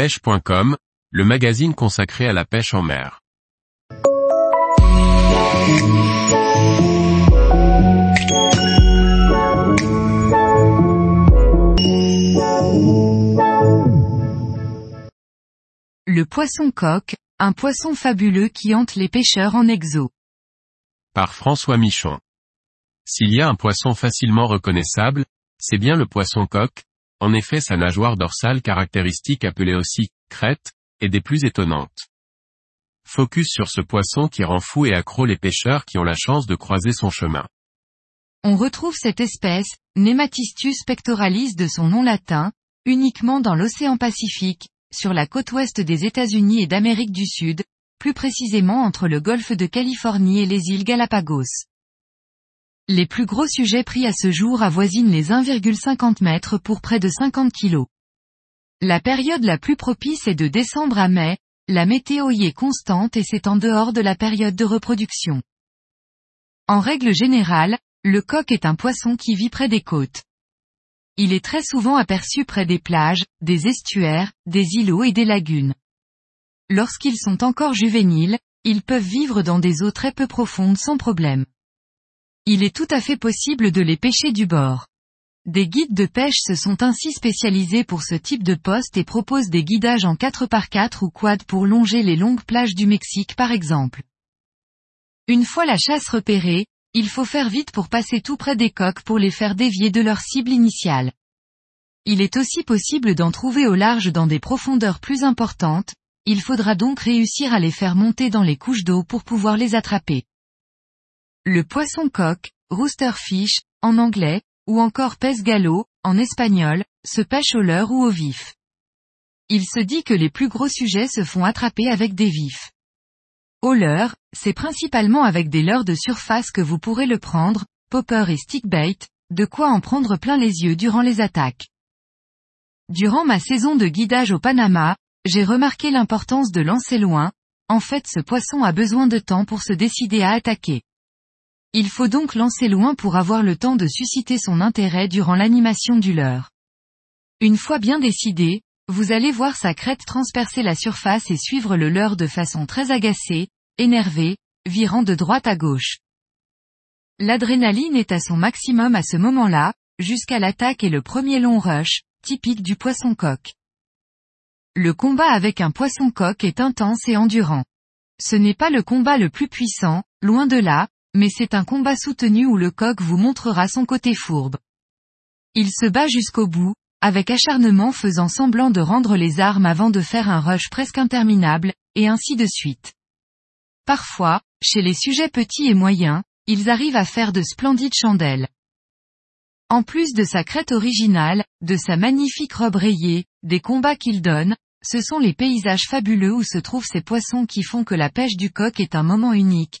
pêche.com, le magazine consacré à la pêche en mer. Le poisson coq, un poisson fabuleux qui hante les pêcheurs en exo. Par François Michon. S'il y a un poisson facilement reconnaissable, c'est bien le poisson coq, en effet sa nageoire dorsale caractéristique appelée aussi crête, est des plus étonnantes. Focus sur ce poisson qui rend fou et accro les pêcheurs qui ont la chance de croiser son chemin. On retrouve cette espèce, Nematistus pectoralis de son nom latin, uniquement dans l'océan Pacifique, sur la côte ouest des États-Unis et d'Amérique du Sud, plus précisément entre le golfe de Californie et les îles Galapagos. Les plus gros sujets pris à ce jour avoisinent les 1,50 mètres pour près de 50 kilos. La période la plus propice est de décembre à mai, la météo y est constante et c'est en dehors de la période de reproduction. En règle générale, le coq est un poisson qui vit près des côtes. Il est très souvent aperçu près des plages, des estuaires, des îlots et des lagunes. Lorsqu'ils sont encore juvéniles, ils peuvent vivre dans des eaux très peu profondes sans problème. Il est tout à fait possible de les pêcher du bord. Des guides de pêche se sont ainsi spécialisés pour ce type de poste et proposent des guidages en 4x4 ou quad pour longer les longues plages du Mexique par exemple. Une fois la chasse repérée, il faut faire vite pour passer tout près des coques pour les faire dévier de leur cible initiale. Il est aussi possible d'en trouver au large dans des profondeurs plus importantes, il faudra donc réussir à les faire monter dans les couches d'eau pour pouvoir les attraper. Le poisson coq, roosterfish, en anglais, ou encore pes gallo, en espagnol, se pêche au leurre ou au vif. Il se dit que les plus gros sujets se font attraper avec des vifs. Au leurre, c'est principalement avec des leurres de surface que vous pourrez le prendre, popper et stickbait, de quoi en prendre plein les yeux durant les attaques. Durant ma saison de guidage au Panama, j'ai remarqué l'importance de lancer loin, en fait ce poisson a besoin de temps pour se décider à attaquer. Il faut donc lancer loin pour avoir le temps de susciter son intérêt durant l'animation du leurre. Une fois bien décidé, vous allez voir sa crête transpercer la surface et suivre le leurre de façon très agacée, énervée, virant de droite à gauche. L'adrénaline est à son maximum à ce moment-là, jusqu'à l'attaque et le premier long rush, typique du poisson coq. Le combat avec un poisson coq est intense et endurant. Ce n'est pas le combat le plus puissant, loin de là, mais c'est un combat soutenu où le coq vous montrera son côté fourbe. Il se bat jusqu'au bout, avec acharnement faisant semblant de rendre les armes avant de faire un rush presque interminable, et ainsi de suite. Parfois, chez les sujets petits et moyens, ils arrivent à faire de splendides chandelles. En plus de sa crête originale, de sa magnifique robe rayée, des combats qu'il donne, ce sont les paysages fabuleux où se trouvent ces poissons qui font que la pêche du coq est un moment unique,